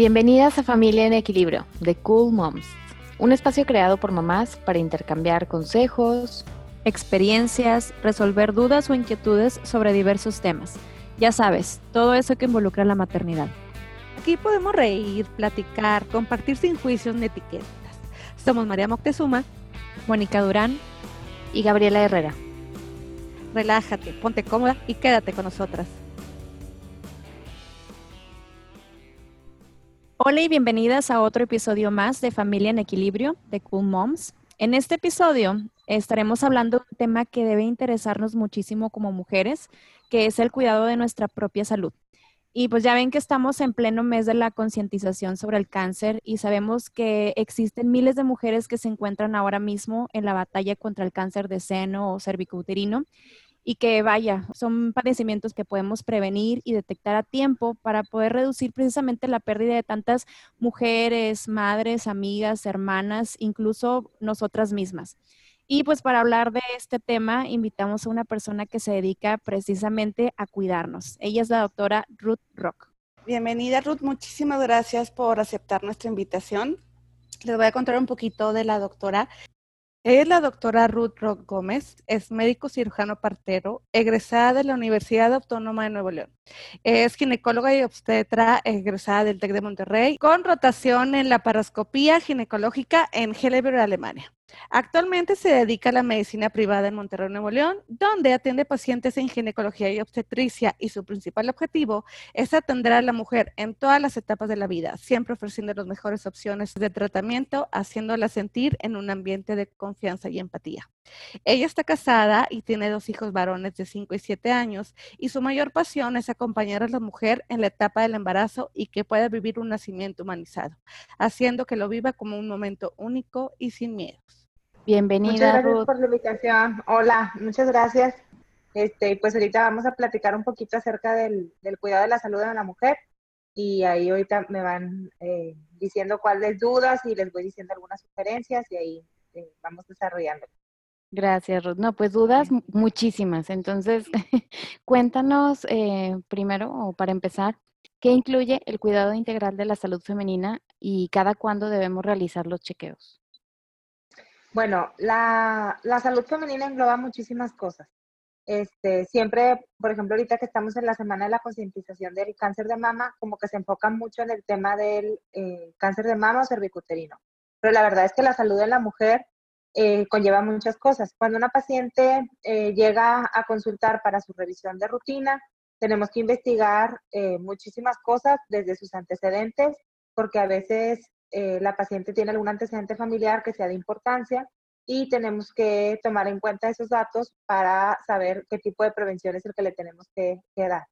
Bienvenidas a Familia en Equilibrio, de Cool Moms, un espacio creado por mamás para intercambiar consejos, experiencias, resolver dudas o inquietudes sobre diversos temas. Ya sabes, todo eso que involucra la maternidad. Aquí podemos reír, platicar, compartir sin juicios ni etiquetas. Somos María Moctezuma, Mónica Durán y Gabriela Herrera. Relájate, ponte cómoda y quédate con nosotras. Hola y bienvenidas a otro episodio más de Familia en Equilibrio de Cool Moms. En este episodio estaremos hablando de un tema que debe interesarnos muchísimo como mujeres, que es el cuidado de nuestra propia salud. Y pues ya ven que estamos en pleno mes de la concientización sobre el cáncer y sabemos que existen miles de mujeres que se encuentran ahora mismo en la batalla contra el cáncer de seno o cervicouterino y que vaya, son padecimientos que podemos prevenir y detectar a tiempo para poder reducir precisamente la pérdida de tantas mujeres, madres, amigas, hermanas, incluso nosotras mismas. Y pues para hablar de este tema, invitamos a una persona que se dedica precisamente a cuidarnos. Ella es la doctora Ruth Rock. Bienvenida Ruth, muchísimas gracias por aceptar nuestra invitación. Les voy a contar un poquito de la doctora. Es la doctora Ruth Rock Gómez, es médico cirujano partero, egresada de la Universidad Autónoma de Nuevo León. Es ginecóloga y obstetra egresada del TEC de Monterrey, con rotación en la paroscopía ginecológica en Helleberg, Alemania. Actualmente se dedica a la medicina privada en Monterrey, Nuevo León, donde atiende pacientes en ginecología y obstetricia y su principal objetivo es atender a la mujer en todas las etapas de la vida, siempre ofreciendo las mejores opciones de tratamiento, haciéndola sentir en un ambiente de confianza y empatía. Ella está casada y tiene dos hijos varones de 5 y 7 años y su mayor pasión es acompañar a la mujer en la etapa del embarazo y que pueda vivir un nacimiento humanizado, haciendo que lo viva como un momento único y sin miedos. Bienvenida. Muchas gracias por la invitación. Hola, muchas gracias. Este, pues ahorita vamos a platicar un poquito acerca del, cuidado de la salud de la mujer y ahí ahorita me van eh, diciendo cuáles dudas y les voy diciendo algunas sugerencias y ahí eh, vamos desarrollando. Gracias, Ruth. No, pues dudas muchísimas. Entonces, cuéntanos eh, primero, o para empezar, ¿qué incluye el cuidado integral de la salud femenina y cada cuándo debemos realizar los chequeos? Bueno, la, salud femenina engloba muchísimas cosas. Este, siempre, por ejemplo, ahorita que estamos en la semana de la concientización del cáncer de mama, como que se enfoca mucho en el tema del eh, cáncer de mama o cervicuterino. Pero la verdad es que la salud de la mujer eh, conlleva muchas cosas. Cuando una paciente eh, llega a consultar para su revisión de rutina, tenemos que investigar muchísimas cosas desde sus antecedentes, porque a veces eh, la paciente tiene algún antecedente familiar que sea de importancia y tenemos que tomar en cuenta esos datos para saber qué tipo de prevención es el que le tenemos que, dar.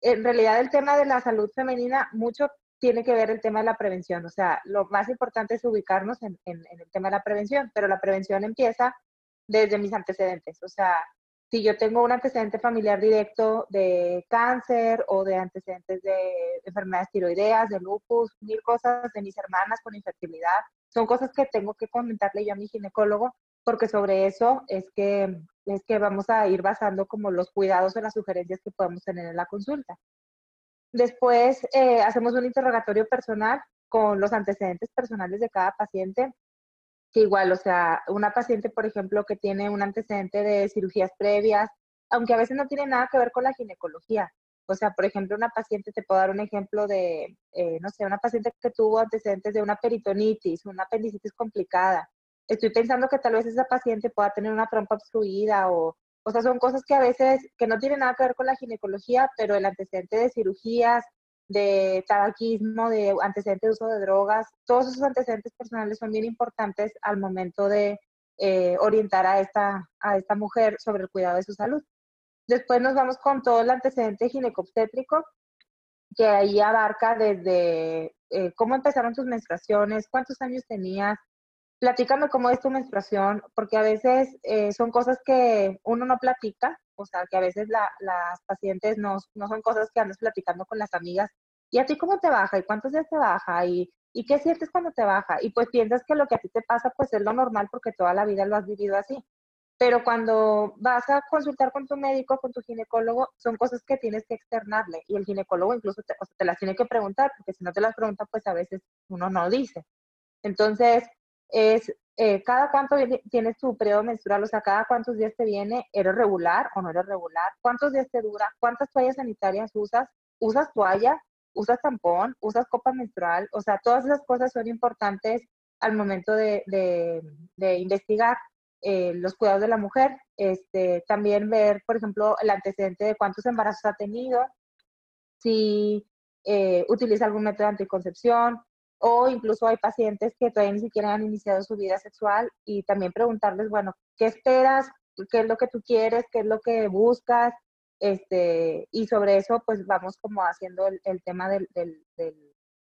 En realidad el tema de la salud femenina mucho tiene que ver el tema de la prevención, o sea, lo más importante es ubicarnos en el tema de la prevención, pero la prevención empieza desde mis antecedentes, o sea, si yo tengo un antecedente familiar directo de cáncer o de antecedentes de enfermedades tiroideas, de lupus, mil cosas de mis hermanas con infertilidad, son cosas que tengo que comentarle yo a mi ginecólogo porque sobre eso es que, es que vamos a ir basando como los cuidados o las sugerencias que podemos tener en la consulta. Después eh, hacemos un interrogatorio personal con los antecedentes personales de cada paciente igual, o sea, una paciente, por ejemplo, que tiene un antecedente de cirugías previas, aunque a veces no tiene nada que ver con la ginecología. O sea, por ejemplo, una paciente, te puedo dar un ejemplo de, eh, no sé, una paciente que tuvo antecedentes de una peritonitis, una apendicitis complicada. Estoy pensando que tal vez esa paciente pueda tener una trompa obstruida o, o sea, son cosas que a veces, que no tienen nada que ver con la ginecología, pero el antecedente de cirugías, de tabaquismo, de antecedentes de uso de drogas, todos esos antecedentes personales son bien importantes al momento de eh, orientar a esta, a esta mujer sobre el cuidado de su salud. Después nos vamos con todo el antecedente ginecobstétrico, que ahí abarca desde eh, cómo empezaron tus menstruaciones, cuántos años tenías, platícame cómo es tu menstruación, porque a veces eh, son cosas que uno no platica, o sea, que a veces las pacientes no, no, son cosas que andas platicando con las amigas. ¿Y a ti cómo te baja? ¿Y cuántos días te baja? ¿Y, ¿Y qué sientes cuando te baja? Y pues piensas que lo que a ti te pasa pues es lo normal porque toda la vida lo has vivido así. pero cuando vas a consultar con tu médico, con tu ginecólogo, son cosas que tienes que externarle y el ginecólogo incluso te, te las tiene que preguntar, porque si no te las pregunta, pues a veces uno no dice. Entonces, es eh, cada cuánto tienes tu periodo menstrual, o sea, cada cuántos días te viene, ¿eres regular o no eres regular? ¿Cuántos días te dura? ¿Cuántas toallas sanitarias usas? ¿Usas toalla? ¿Usas tampón? ¿Usas copa menstrual? O sea, todas esas cosas son importantes al momento de, de, investigar eh, los cuidados de la mujer. Este, también ver, por ejemplo, el antecedente de cuántos embarazos ha tenido, si eh, utiliza algún método de anticoncepción, o incluso hay pacientes que todavía ni siquiera han iniciado su vida sexual y también preguntarles, bueno, ¿qué esperas? ¿Qué es lo que tú quieres? ¿Qué es lo que buscas? Este, y sobre eso, pues vamos como haciendo el, tema del, del,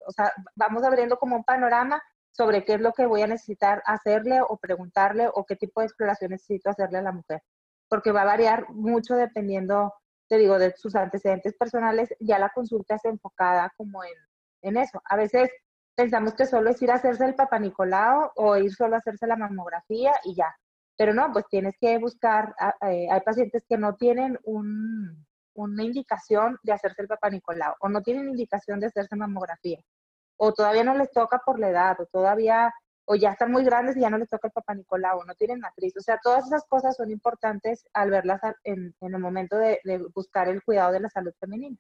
o sea, vamos abriendo como un panorama sobre qué es lo que voy a necesitar hacerle o preguntarle o qué tipo de exploración necesito hacerle a la mujer. Porque va a variar mucho dependiendo, te digo, de sus antecedentes personales. Ya la consulta es enfocada como en, en eso. A veces pensamos que solo es ir a hacerse el Papa Nicolau o ir solo a hacerse la mamografía y ya. Pero no, pues tienes que buscar, eh, hay pacientes que no tienen un, una indicación de hacerse el Papa Nicolau o no tienen indicación de hacerse mamografía o todavía no les toca por la edad o todavía o ya están muy grandes y ya no les toca el Papa Nicolau, o no tienen matriz. O sea, todas esas cosas son importantes al verlas en, en el momento de, de, buscar el cuidado de la salud femenina.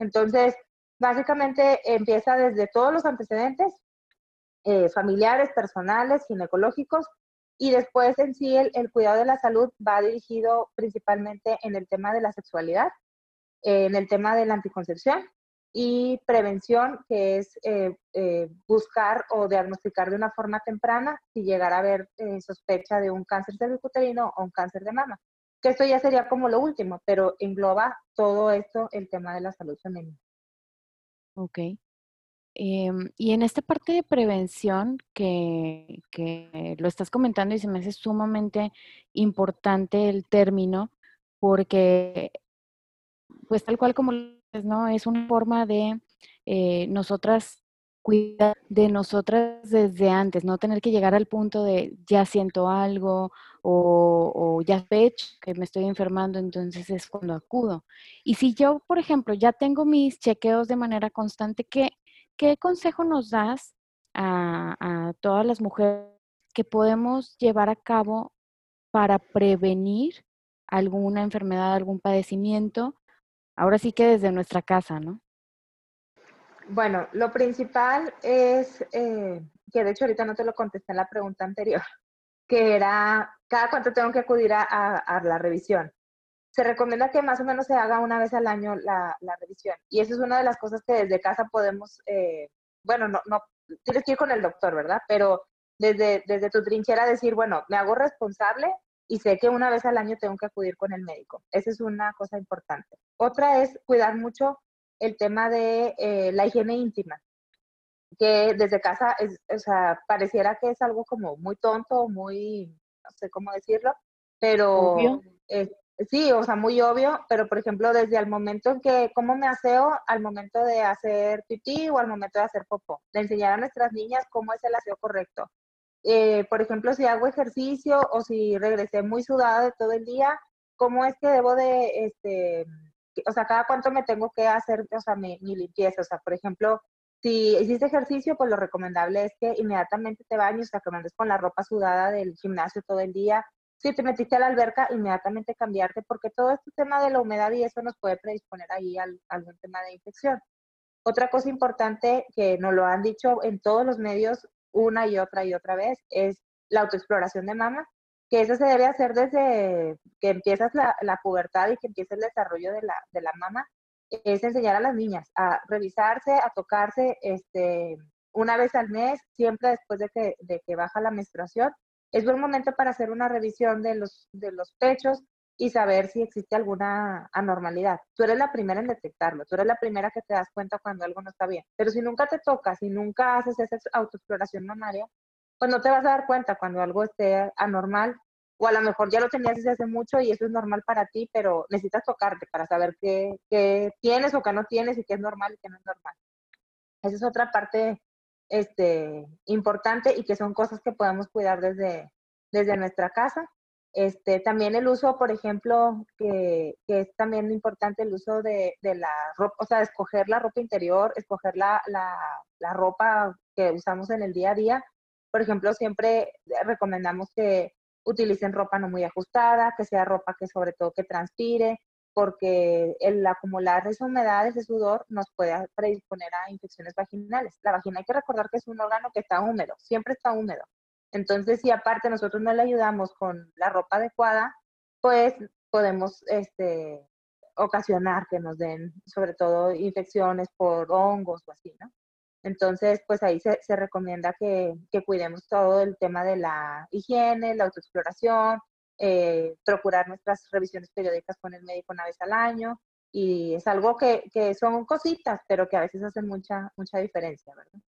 Entonces, Básicamente empieza desde todos los antecedentes eh, familiares, personales, ginecológicos, y después en sí el, cuidado de la salud va dirigido principalmente en el tema de la sexualidad, en el tema de la anticoncepción y prevención, que es eh, eh, buscar o diagnosticar de una forma temprana si llegara a haber sospecha de un cáncer cervicuterino o un cáncer de mama. Que esto ya sería como lo último, pero engloba todo esto el tema de la salud femenina. Ok. Em, y en esta parte de prevención que, lo estás comentando y se me hace sumamente importante el término, porque pues tal cual como ¿no? Es una forma de eh, nosotras cuidar de nosotras desde antes, no tener que llegar al punto de ya siento algo o, ya pecho que me estoy enfermando, entonces es cuando acudo. Y si yo, por ejemplo, ya tengo mis chequeos de manera constante, ¿qué, qué consejo nos das a, a todas las mujeres que podemos llevar a cabo para prevenir alguna enfermedad, algún padecimiento? Ahora sí que desde nuestra casa, ¿no? Bueno, lo principal es, eh, que de hecho ahorita no te lo contesté en la pregunta anterior, que era cada cuánto tengo que acudir a, la revisión. Se recomienda que más o menos se haga una vez al año la, revisión. Y eso es una de las cosas que desde casa podemos, eh, bueno, no, no, tienes que ir con el doctor, ¿verdad? Pero desde, desde tu trinchera decir, bueno, me hago responsable y sé que una vez al año tengo que acudir con el médico. Esa es una cosa importante. Otra es cuidar mucho el tema de eh, la higiene íntima, que desde casa, es, o sea, pareciera que es algo como muy tonto, muy, no sé cómo decirlo, pero sí, o sea, muy obvio, pero por ejemplo, desde el momento en que, ¿cómo me aseo? Al momento de hacer pipí o al momento de hacer popó, de enseñar a nuestras niñas cómo es el aseo correcto. Eh, por ejemplo, si hago ejercicio o si regresé muy sudada de todo el día, ¿cómo es que debo de, este, o sea, cada cuánto me tengo que hacer, o sea, mi, limpieza, o sea, por ejemplo, si hiciste ejercicio, pues lo recomendable es que inmediatamente te bañes, o sea, que andes con la ropa sudada del gimnasio todo el día. Si te metiste a la alberca, inmediatamente cambiarte, porque todo este tema de la humedad y eso nos puede predisponer ahí a algún tema de infección. Otra cosa importante que nos lo han dicho en todos los medios una y otra y otra vez es la autoexploración de mama que eso se debe hacer desde que empiezas la, la pubertad y que empieza el desarrollo de la, de la mama, es enseñar a las niñas a revisarse, a tocarse este, una vez al mes, siempre después de que, de que baja la menstruación. Es buen momento para hacer una revisión de los, de los pechos y saber si existe alguna anormalidad. Tú eres la primera en detectarlo, tú eres la primera que te das cuenta cuando algo no está bien. Pero si nunca te tocas, si nunca haces esa autoexploración mamaria, pues no te vas a dar cuenta cuando algo esté anormal o a lo mejor ya lo tenías desde hace mucho y eso es normal para ti, pero necesitas tocarte para saber qué, qué tienes o qué no tienes y qué es normal y qué no es normal. Esa es otra parte este, importante y que son cosas que podemos cuidar desde, desde nuestra casa. Este, también el uso, por ejemplo, que, que es también importante el uso de, de, la ropa, o sea, escoger la ropa interior, escoger la, la, la ropa que usamos en el día a día. Por ejemplo, siempre recomendamos que utilicen ropa no muy ajustada, que sea ropa que sobre todo que transpire, porque el acumular esa humedad, ese sudor, nos puede predisponer a infecciones vaginales. La vagina hay que recordar que es un órgano que está húmedo, siempre está húmedo. Entonces, si aparte nosotros no le ayudamos con la ropa adecuada, pues podemos este, ocasionar que nos den sobre todo infecciones por hongos o así, ¿no? Entonces, pues ahí se, se recomienda que, que, cuidemos todo el tema de la higiene, la autoexploración, eh, procurar nuestras revisiones periódicas con el médico una vez al año. Y es algo que, que son cositas, pero que a veces hacen mucha, mucha diferencia, ¿verdad?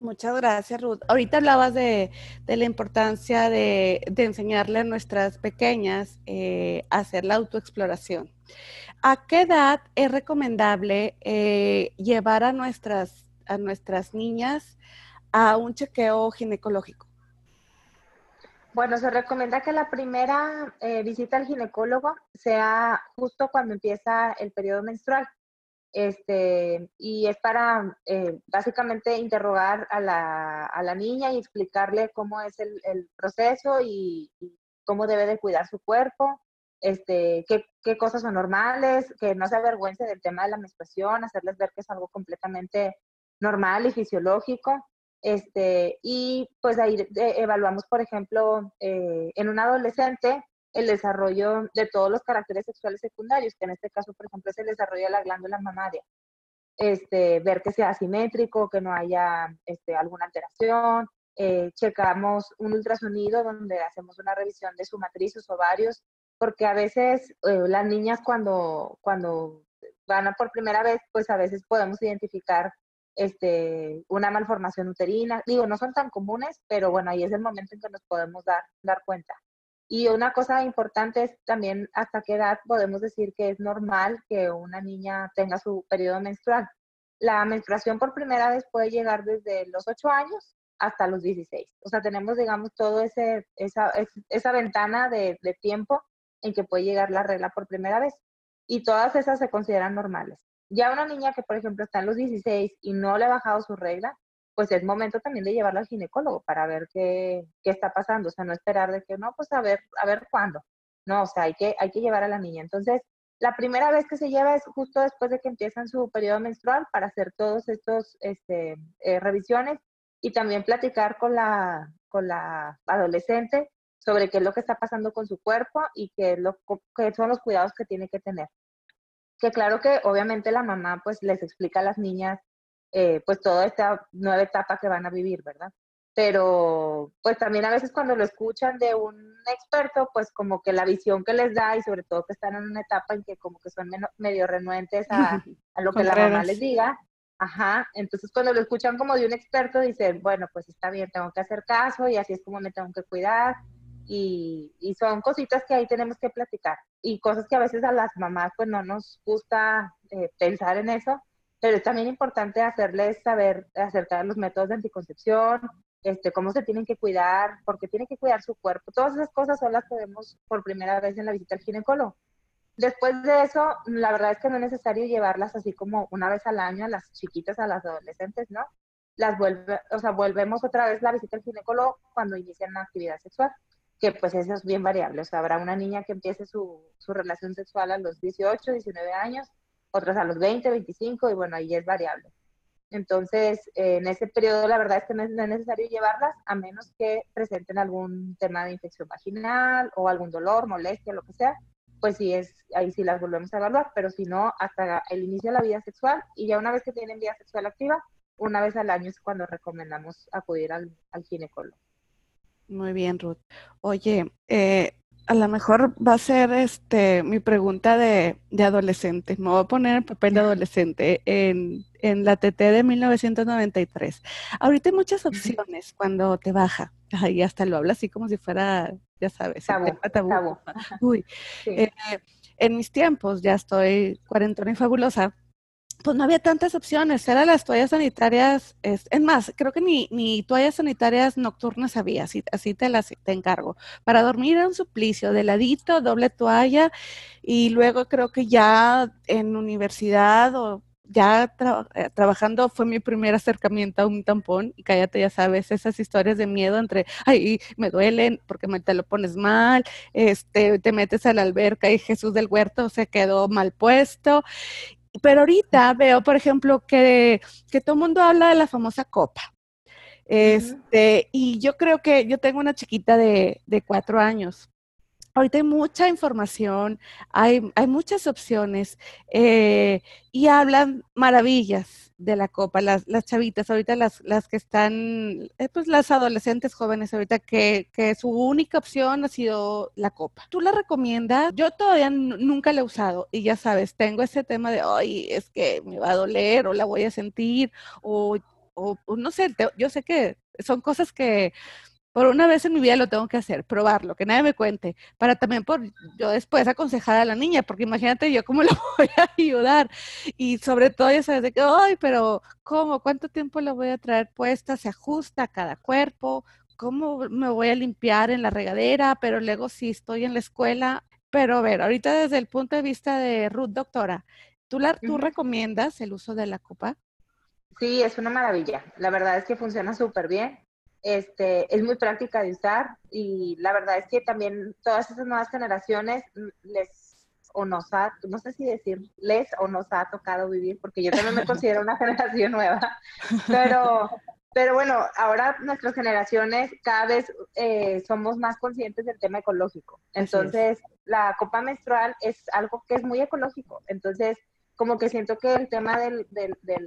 Muchas gracias, Ruth. Ahorita hablabas de, de la importancia de, de, enseñarle a nuestras pequeñas eh, a hacer la autoexploración. ¿A qué edad es recomendable eh, llevar a nuestras, a nuestras niñas a un chequeo ginecológico? Bueno, se recomienda que la primera eh, visita al ginecólogo sea justo cuando empieza el periodo menstrual este, y es para eh, básicamente interrogar a la, a la, niña y explicarle cómo es el, proceso y, y, cómo debe de cuidar su cuerpo, este, qué, qué, cosas son normales, que no se avergüence del tema de la menstruación, hacerles ver que es algo completamente normal y fisiológico. Este, y pues ahí evaluamos, por ejemplo, eh, en un adolescente, el desarrollo de todos los caracteres sexuales secundarios, que en este caso, por ejemplo, es el desarrollo de la glándula mamaria. Este, ver que sea asimétrico, que no haya este, alguna alteración. Eh, checamos un ultrasonido donde hacemos una revisión de su matriz, sus ovarios, porque a veces eh, las niñas cuando, cuando van a por primera vez, pues a veces podemos identificar este, una malformación uterina. Digo, no son tan comunes, pero bueno, ahí es el momento en que nos podemos dar, dar cuenta. Y una cosa importante es también hasta qué edad podemos decir que es normal que una niña tenga su periodo menstrual. La menstruación por primera vez puede llegar desde los 8 años hasta los 16. O sea, tenemos, digamos, todo ese, esa, esa ventana de, de tiempo en que puede llegar la regla por primera vez. Y todas esas se consideran normales. Ya una niña que, por ejemplo, está en los 16 y no le ha bajado su regla, pues es momento también de llevarlo al ginecólogo para ver qué, qué, está pasando, o sea, no esperar de que no, pues a ver, a ver cuándo. No, o sea, hay que, hay que llevar a la niña. Entonces, la primera vez que se lleva es justo después de que empiezan su periodo menstrual para hacer todos estos este, eh, revisiones y también platicar con la, con la adolescente sobre qué es lo que está pasando con su cuerpo y qué, es lo, qué son los cuidados que tiene que tener. Que claro que obviamente la mamá pues les explica a las niñas eh, pues toda esta nueva etapa que van a vivir, ¿verdad? Pero pues también a veces cuando lo escuchan de un experto, pues como que la visión que les da y sobre todo que están en una etapa en que como que son medio renuentes a, a lo que la mamá les diga, Ajá, entonces cuando lo escuchan como de un experto dicen, bueno, pues está bien, tengo que hacer caso y así es como me tengo que cuidar. Y, y, son cositas que ahí tenemos que platicar y cosas que a veces a las mamás pues no nos gusta eh, pensar en eso, pero es también importante hacerles saber acerca de los métodos de anticoncepción, este, cómo se tienen que cuidar, porque tienen que cuidar su cuerpo. Todas esas cosas son las que vemos por primera vez en la visita al ginecólogo. Después de eso, la verdad es que no es necesario llevarlas así como una vez al año a las chiquitas, a las adolescentes, ¿no? Las vuelve, o sea, volvemos otra vez la visita al ginecólogo cuando inician la actividad sexual, que pues eso es bien variable. O sea, habrá una niña que empiece su, su relación sexual a los 18, 19 años, otras a los 20, 25 y bueno, ahí es variable. Entonces, eh, en ese periodo la verdad es que no es, necesario llevarlas a menos que presenten algún tema de infección vaginal o algún dolor, molestia, lo que sea, pues sí es, ahí sí las volvemos a evaluar, pero si no, hasta el inicio de la vida sexual y ya una vez que tienen vida sexual activa, una vez al año es cuando recomendamos acudir al, al ginecólogo. Muy bien, Ruth. Oye, eh, a lo mejor va a ser este mi pregunta de, de adolescente. Me voy a poner el papel de adolescente en, en, la TT de 1993. Ahorita hay muchas opciones cuando te baja. Y hasta lo habla así como si fuera, ya sabes, tabú, tabú. Uy. Sí. Eh, en mis tiempos, ya estoy cuarentona y fabulosa, pues no había tantas opciones, eran las toallas sanitarias, es, más, creo que ni, ni toallas sanitarias nocturnas había, así, así te las te encargo. Para dormir era suplicio, de ladito, doble toalla, y luego creo que ya en universidad o ya eh, trabajando fue mi primer acercamiento a un tampón y cállate, ya sabes, esas historias de miedo entre, ay, me duelen porque me te lo pones mal, este, te metes a la alberca y Jesús del Huerto se quedó mal puesto pero ahorita veo, por ejemplo, que, que todo el mundo habla de la famosa copa. Este, y yo creo que yo tengo una chiquita de, de cuatro años. Ahorita hay mucha información, hay, hay muchas opciones eh, y hablan maravillas de la copa, las, las chavitas, ahorita las, las que están, eh, pues las adolescentes jóvenes ahorita que, que, su única opción ha sido la copa. ¿Tú la recomiendas? Yo todavía nunca la he usado y ya sabes, tengo ese tema de, ay, es que me va a doler o la voy a sentir o, o, no sé, yo sé que son cosas que por una vez en mi vida lo tengo que hacer, probarlo, que nadie me cuente, para también por yo después aconsejar a la niña, porque imagínate yo cómo la voy a ayudar. Y sobre todo ya sabes de que, ay, pero ¿cómo? ¿Cuánto tiempo la voy a traer puesta? ¿Se ajusta a cada cuerpo? ¿Cómo me voy a limpiar en la regadera? Pero luego si estoy en la escuela. Pero a ver, ahorita desde el punto de vista de Ruth, doctora, ¿tú, la, ¿tú recomiendas el uso de la copa? Sí, es una maravilla. La verdad es que funciona súper bien este, es muy práctica de usar y la verdad es que también todas esas nuevas generaciones les o nos ha, no sé si decir les o nos ha tocado vivir, porque yo también me considero una generación nueva, pero, pero bueno, ahora nuestras generaciones cada vez eh, somos más conscientes del tema ecológico. Entonces, la copa menstrual es algo que es muy ecológico. Entonces, como que siento que el tema de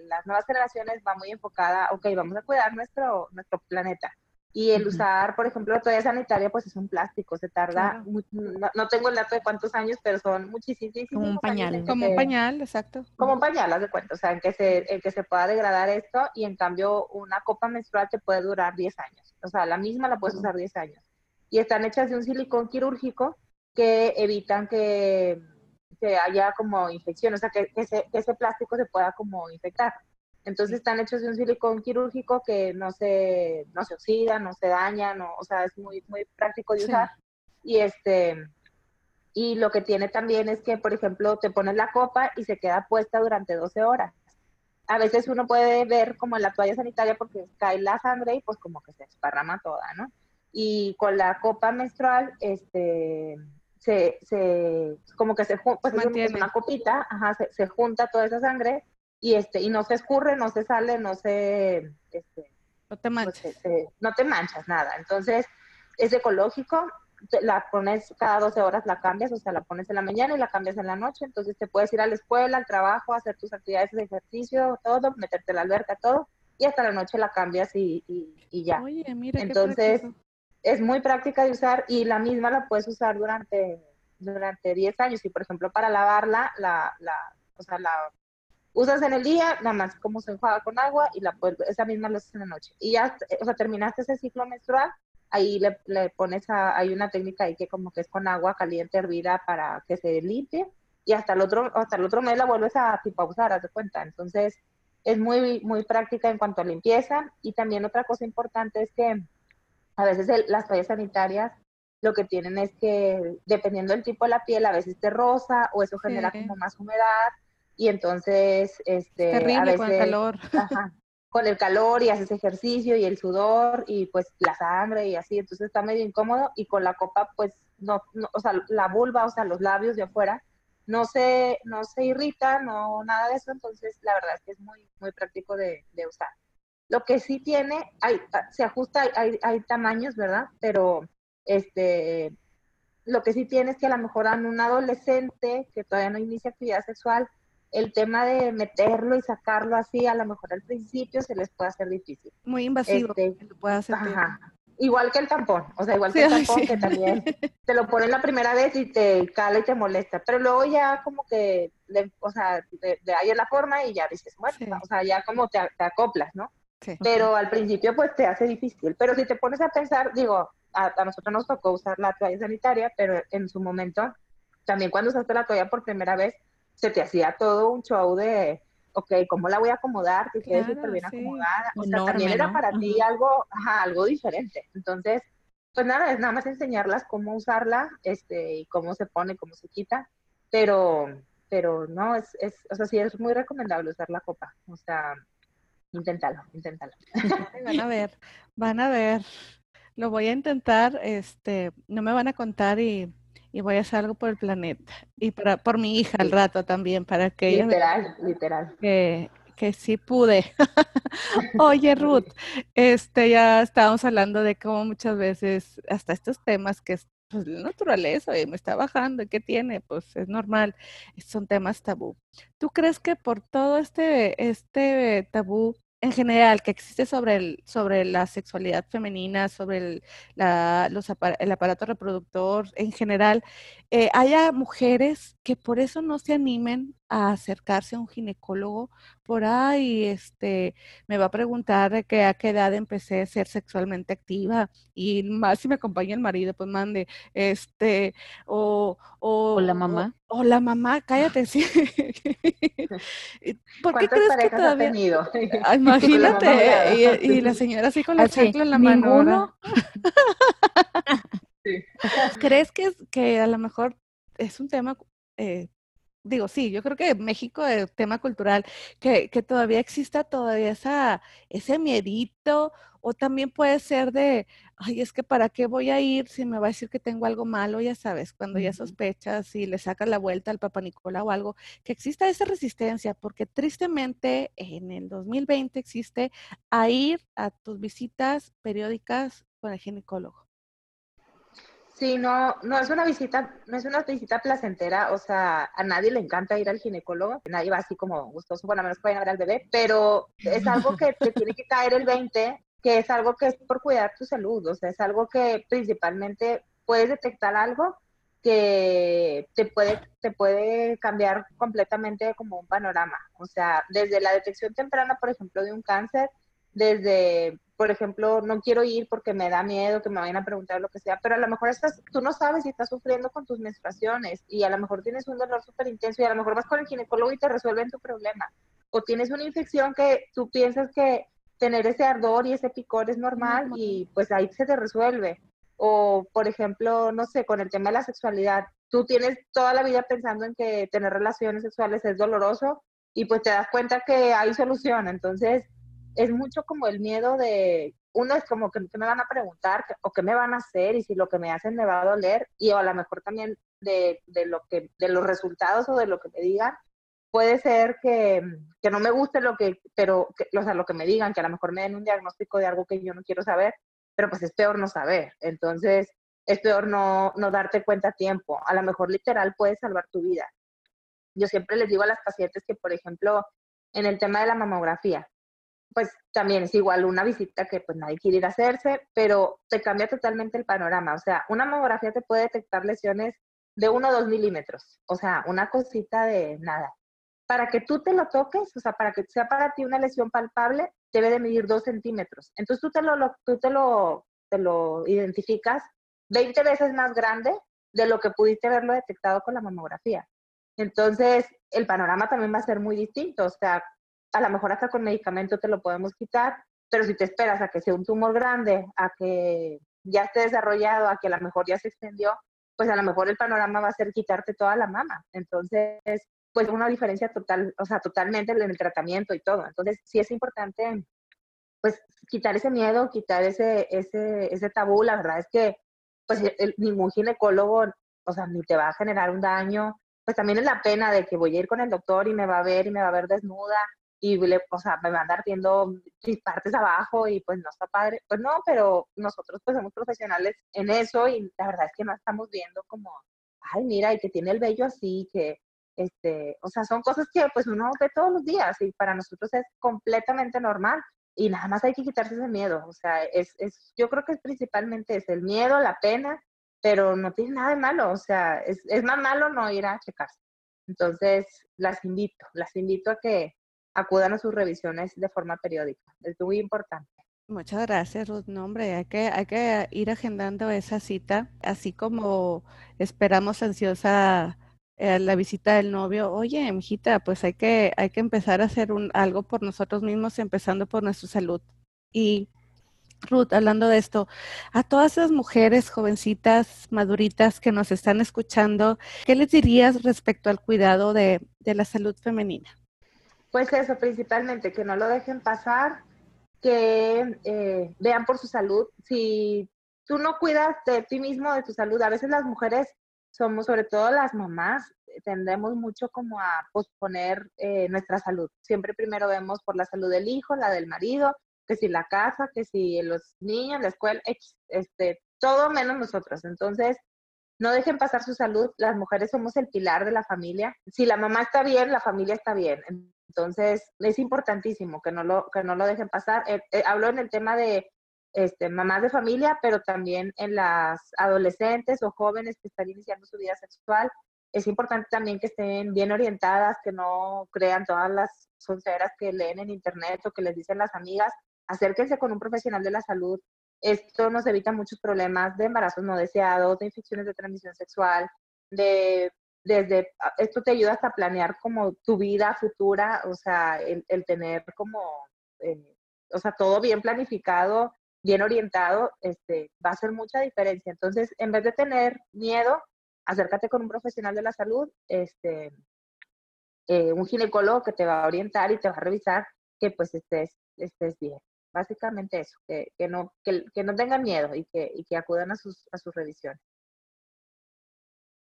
las nuevas generaciones va muy enfocada, ok, vamos a cuidar nuestro, nuestro planeta. Y el usar, por ejemplo, toalla sanitaria, pues es un plástico, se tarda, no, tengo el dato de cuántos años, pero son muchísimos. Como un pañal. Como un pañal, exacto. Como un pañal, haz de cuenta, o sea, en que, se, en que se pueda degradar esto y en cambio una copa menstrual te puede durar 10 años. O sea, la misma la puedes usar 10 años. Y están hechas de un silicón quirúrgico que evitan que que haya como infección, o sea, que, ese, plástico se pueda como infectar. Entonces están hechos de un silicón quirúrgico que no se, no se oxida, no se daña, no, o sea, es muy, muy práctico de usar. Y este, y lo que tiene también es que, por ejemplo, te pones la copa y se queda puesta durante 12 horas. A veces uno puede ver como en la toalla sanitaria porque cae la sangre y pues como que se esparrama toda, ¿no? Y con la copa menstrual, este, se, se como que se pues es una copita, ajá, se, junta toda esa sangre y este y no se escurre, no se sale, no se este, no te pues, manchas. no te manchas nada. Entonces, es ecológico, la pones cada 12 horas la cambias, o sea, la pones en la mañana y la cambias en la noche, entonces te puedes ir a la escuela, al trabajo, hacer tus actividades de ejercicio, todo, meterte en la alberca, todo, y hasta la noche la cambias y, y, ya. Oye, mira, entonces, es muy práctica de usar y la misma la puedes usar durante, durante 10 años. Y por ejemplo, para lavarla, la, la, o sea, la usas en el día, nada más como se enjuaga con agua y la puedes, esa misma la usas en la noche. Y ya, o terminaste ese ciclo menstrual, ahí le, pones a, hay una técnica ahí que como que es con agua caliente hervida para que se limpie y hasta el otro, hasta el otro mes la vuelves a tipo usar, haz de cuenta. Entonces, es muy, muy práctica en cuanto a limpieza. Y también otra cosa importante es que a veces las toallas sanitarias lo que tienen es que dependiendo del tipo de la piel, a veces te rosa o eso genera como más humedad y entonces, este, Terrible con el calor. con el calor y haces ejercicio y el sudor y pues la sangre y así, entonces está medio incómodo y con la copa pues no, o sea, la vulva, o sea, los labios de afuera no se, no se irrita, no nada de eso, entonces la verdad es que es muy, muy práctico de, de usar. Lo que sí tiene, hay, ah, se ajusta, hay, hay tamaños, ¿verdad? Pero este, lo que sí tiene es que a lo mejor a un adolescente que todavía no inicia actividad sexual, el tema de meterlo y sacarlo así, a lo mejor al principio se les puede hacer difícil. Muy invasivo. Este, puede hacer Igual que el tampón, o sea, igual que el tampón que también te lo ponen la primera vez y te cala y te molesta, pero luego ya como que, o sea, de, ahí la forma y ya dices, bueno, o sea, ya como te, acoplas, ¿no? Pero al principio pues te hace difícil, pero si te pones a pensar, digo, a, nosotros nos tocó usar la toalla sanitaria, pero en su momento, también cuando usaste la toalla por primera vez, se te hacía todo un show de, ok, ¿cómo la voy a acomodar? Que quede súper bien acomodada. O sea, también era para ti algo, ajá, algo diferente. Entonces, pues nada, es nada más enseñarlas cómo usarla, este, y cómo se pone, cómo se quita, pero, pero no, es, es, o sea, sí es muy recomendable usar la copa, o sea, inténtalo, inténtalo. Van a ver, van a ver, lo voy a intentar, este, no me van a contar y, y voy a hacer algo por el planeta y para por mi hija al rato también para que ella literal, literal que, que sí pude. Oye, Ruth, este ya estábamos hablando de cómo muchas veces hasta estos temas que es pues, la naturaleza y me está bajando, ¿qué tiene? Pues es normal, son temas tabú. ¿Tú crees que por todo este, este tabú en general que existe sobre, el, sobre la sexualidad femenina, sobre el, la, los, el aparato reproductor en general, eh, haya mujeres que por eso no se animen a acercarse a un ginecólogo por ahí, este, me va a preguntar que a qué edad empecé a ser sexualmente activa y más si me acompaña el marido, pues mande, este, o, o, la mamá. O, la mamá, cállate, sí. ¿Por qué crees que todavía? Tenido? Imagínate, y, la señora así con la chancla en la mano. ¿Crees que, que a lo mejor es un tema eh, digo, sí, yo creo que México, el tema cultural, que, que todavía exista todavía esa, ese miedito, o también puede ser de, ay, es que para qué voy a ir si me va a decir que tengo algo malo, ya sabes, cuando ya sospechas y le sacas la vuelta al Papa Nicola o algo, que exista esa resistencia, porque tristemente en el 2020 existe a ir a tus visitas periódicas con el ginecólogo. Sí, no, no es una visita, no es una visita placentera, o sea, a nadie le encanta ir al ginecólogo, nadie va así como gustoso, bueno, menos a ver al bebé, pero es algo que te tiene que caer el 20, que es algo que es por cuidar tu salud, o sea, es algo que principalmente puedes detectar algo que te puede, te puede cambiar completamente como un panorama, o sea, desde la detección temprana, por ejemplo, de un cáncer, desde por ejemplo, no quiero ir porque me da miedo que me vayan a preguntar lo que sea, pero a lo mejor estás, tú no sabes si estás sufriendo con tus menstruaciones y a lo mejor tienes un dolor súper intenso y a lo mejor vas con el ginecólogo y te resuelven tu problema. O tienes una infección que tú piensas que tener ese ardor y ese picor es normal y pues ahí se te resuelve. O, por ejemplo, no sé, con el tema de la sexualidad, tú tienes toda la vida pensando en que tener relaciones sexuales es doloroso y pues te das cuenta que hay solución. Entonces, es mucho como el miedo de, uno es como que, me van a preguntar o qué me van a hacer y si lo que me hacen me va a doler y a lo mejor también de, de, lo que, de los resultados o de lo que me digan. Puede ser que, que no me guste lo que, pero, que, o sea, lo que me digan, que a lo mejor me den un diagnóstico de algo que yo no quiero saber, pero pues es peor no saber. Entonces, es peor no, no darte cuenta a tiempo. A lo mejor literal puede salvar tu vida. Yo siempre les digo a las pacientes que, por ejemplo, en el tema de la mamografía, pues también es igual una visita que pues nadie quiere ir a hacerse, pero te cambia totalmente el panorama. O sea, una mamografía te puede detectar lesiones de 1 o 2 milímetros, o sea, una cosita de nada. Para que tú te lo toques, o sea, para que sea para ti una lesión palpable, debe de medir 2 centímetros. Entonces tú te lo, tú te lo, te lo identificas 20 veces más grande de lo que pudiste haberlo detectado con la mamografía. Entonces, el panorama también va a ser muy distinto. O sea, a lo mejor hasta con medicamento te lo podemos quitar, pero si te esperas a que sea un tumor grande, a que ya esté desarrollado, a que a lo mejor ya se extendió, pues a lo mejor el panorama va a ser quitarte toda la mama. Entonces, pues una diferencia total, o sea, totalmente en el tratamiento y todo. Entonces, sí es importante, pues, quitar ese miedo, quitar ese, ese, ese tabú. La verdad es que, pues, ningún ginecólogo, o sea, ni te va a generar un daño. Pues también es la pena de que voy a ir con el doctor y me va a ver y me va a ver desnuda y le, o sea, me va a andar viendo mis partes abajo y pues no está padre. Pues no, pero nosotros pues somos profesionales en eso y la verdad es que no estamos viendo como, ay, mira, y que tiene el vello así, que, este, o sea, son cosas que pues uno ve todos los días y para nosotros es completamente normal y nada más hay que quitarse ese miedo, o sea, es, es yo creo que principalmente es el miedo, la pena, pero no tiene nada de malo, o sea, es, es más malo no ir a checarse. Entonces, las invito, las invito a que, acudan a sus revisiones de forma periódica. Es muy importante. Muchas gracias, Ruth. No, hombre, hay que, hay que ir agendando esa cita, así como esperamos ansiosa eh, la visita del novio, oye, mijita, pues hay que, hay que empezar a hacer un, algo por nosotros mismos, empezando por nuestra salud. Y Ruth, hablando de esto, a todas esas mujeres jovencitas, maduritas que nos están escuchando, ¿qué les dirías respecto al cuidado de, de la salud femenina? Pues eso, principalmente, que no lo dejen pasar, que eh, vean por su salud. Si tú no cuidas de ti mismo, de tu salud, a veces las mujeres somos, sobre todo las mamás, tendemos mucho como a posponer eh, nuestra salud. Siempre primero vemos por la salud del hijo, la del marido, que si la casa, que si los niños, la escuela, este, todo menos nosotros. Entonces, no dejen pasar su salud. Las mujeres somos el pilar de la familia. Si la mamá está bien, la familia está bien. Entonces, es importantísimo que no lo, que no lo dejen pasar. Eh, eh, hablo en el tema de este, mamás de familia, pero también en las adolescentes o jóvenes que están iniciando su vida sexual. Es importante también que estén bien orientadas, que no crean todas las sonceras que leen en internet o que les dicen las amigas. Acérquense con un profesional de la salud. Esto nos evita muchos problemas de embarazos no deseados, de infecciones de transmisión sexual, de desde, esto te ayuda hasta planear como tu vida futura, o sea, el, tener como, eh, o sea, todo bien planificado, bien orientado, este, va a hacer mucha diferencia. Entonces, en vez de tener miedo, acércate con un profesional de la salud, este, eh, un ginecólogo que te va a orientar y te va a revisar que pues estés, estés bien. Básicamente eso, que, que no, que, que, no tengan miedo y que, y que acudan a sus, a sus revisiones.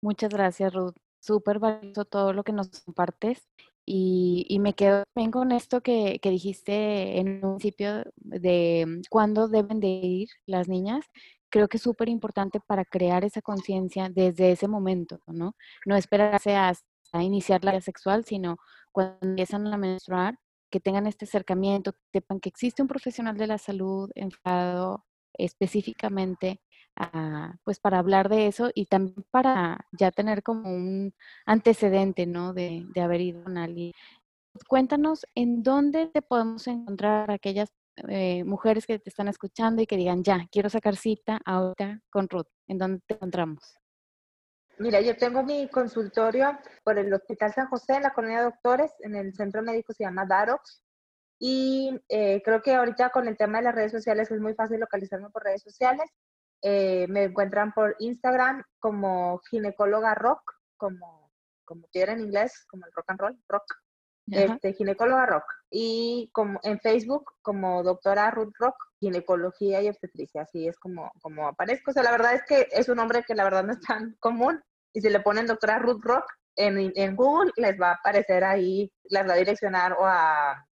Muchas gracias, Ruth. Súper valioso todo lo que nos compartes. Y, me quedo también con esto que, que dijiste en un principio de mm, cuándo deben de ir las niñas. Creo que es súper importante para crear esa conciencia desde ese momento, ¿no? No esperarse hasta iniciar la vida sexual, sino cuando empiezan a menstruar, que tengan este acercamiento, que sepan que existe un profesional de la salud enfocado específicamente pues para hablar de eso y también para ya tener como un antecedente, ¿no? De, haber ido con alguien. Cuéntanos en dónde te podemos encontrar aquellas eh, mujeres que te están escuchando y que digan, ya, quiero sacar cita ahorita con Ruth. ¿En dónde te encontramos? Mira, yo tengo mi consultorio por el Hospital San José, en la colonia de doctores, en el centro médico se llama Darox. Y eh, creo que ahorita con el tema de las redes sociales es muy fácil localizarme por redes sociales. Eh, me encuentran por Instagram como ginecóloga rock, como, como en inglés, como el rock and roll, rock. Este, ginecóloga rock. Y como en Facebook como doctora Ruth Rock, ginecología y obstetricia. Así es como, como aparezco. O sea, la verdad es que es un nombre que la verdad no es tan común. Y si le ponen doctora Ruth Rock en, en Google, les va a aparecer ahí, les va a direccionar o a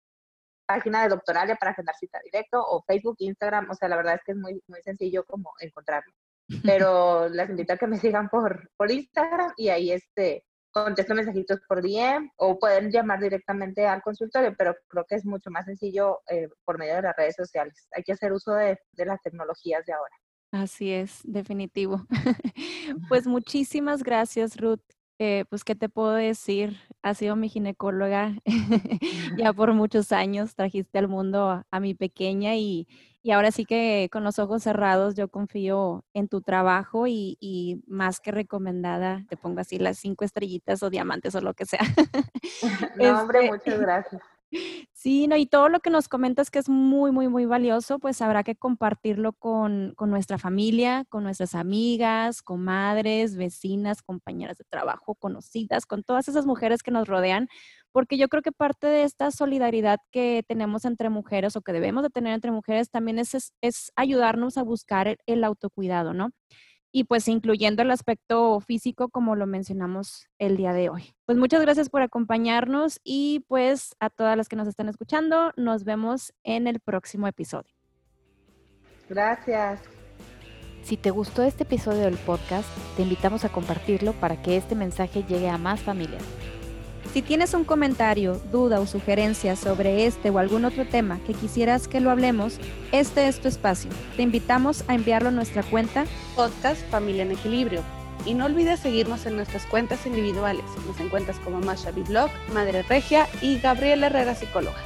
página de Doctoralia para agendar cita directo o Facebook, Instagram, o sea, la verdad es que es muy, muy sencillo como encontrarlo. Pero les invito a que me sigan por, por Instagram y ahí este, contesto mensajitos por DM o pueden llamar directamente al consultorio, pero creo que es mucho más sencillo eh, por medio de las redes sociales. Hay que hacer uso de, de las tecnologías de ahora. Así es, definitivo. pues muchísimas gracias, Ruth. Eh, pues, ¿qué te puedo decir? Ha sido mi ginecóloga ya por muchos años. Trajiste al mundo a, mi pequeña y, y, ahora sí que con los ojos cerrados yo confío en tu trabajo y, y, más que recomendada, te pongo así las cinco estrellitas o diamantes o lo que sea. no, hombre, este muchas gracias. Sí, no, y todo lo que nos comentas que es muy, muy, muy valioso, pues habrá que compartirlo con, con nuestra familia, con nuestras amigas, comadres, vecinas, compañeras de trabajo, conocidas, con todas esas mujeres que nos rodean, porque yo creo que parte de esta solidaridad que tenemos entre mujeres o que debemos de tener entre mujeres también es, es, ayudarnos a buscar el autocuidado, ¿no? Y pues incluyendo el aspecto físico como lo mencionamos el día de hoy. Pues muchas gracias por acompañarnos y pues a todas las que nos están escuchando, nos vemos en el próximo episodio. Gracias. Si te gustó este episodio del podcast, te invitamos a compartirlo para que este mensaje llegue a más familias. Si tienes un comentario, duda o sugerencia sobre este o algún otro tema que quisieras que lo hablemos, este es tu espacio. Te invitamos a enviarlo a nuestra cuenta Podcast Familia en Equilibrio. Y no olvides seguirnos en nuestras cuentas individuales. Nos encuentras como Masha Blog, Madre Regia y Gabriela Herrera Psicóloga.